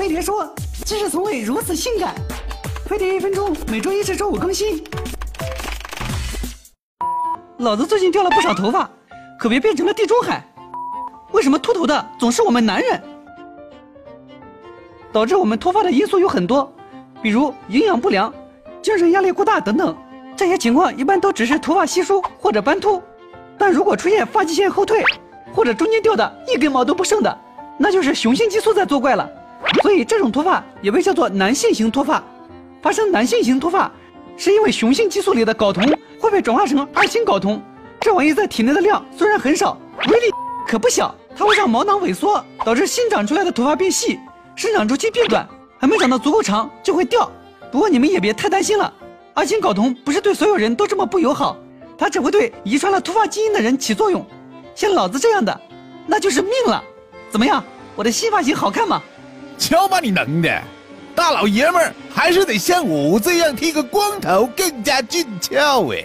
飞碟说，知识从未如此性感。飞碟一分钟，每周一至周五更新。老子最近掉了不少头发，可别变成了地中海。为什么秃头的总是我们男人？导致我们脱发的因素有很多，比如营养不良、精神压力过大等等。这些情况一般都只是头发稀疏或者斑秃，但如果出现发际线后退，或者中间掉的一根毛都不剩的，那就是雄性激素在作怪了。所以这种脱发也被叫做男性型脱发。发生男性型脱发，是因为雄性激素里的睾酮会被转化成二型睾酮，这玩意在体内的量虽然很少，威力可不小。它会让毛囊萎缩，导致新长出来的头发变细，生长周期变短，还没长到足够长就会掉。不过你们也别太担心了，二型睾酮不是对所有人都这么不友好，它只会对遗传了脱发基因的人起作用。像老子这样的，那就是命了。怎么样，我的新发型好看吗？瞧把你能的，大老爷们儿还是得像我这样剃个光头更加俊俏哎。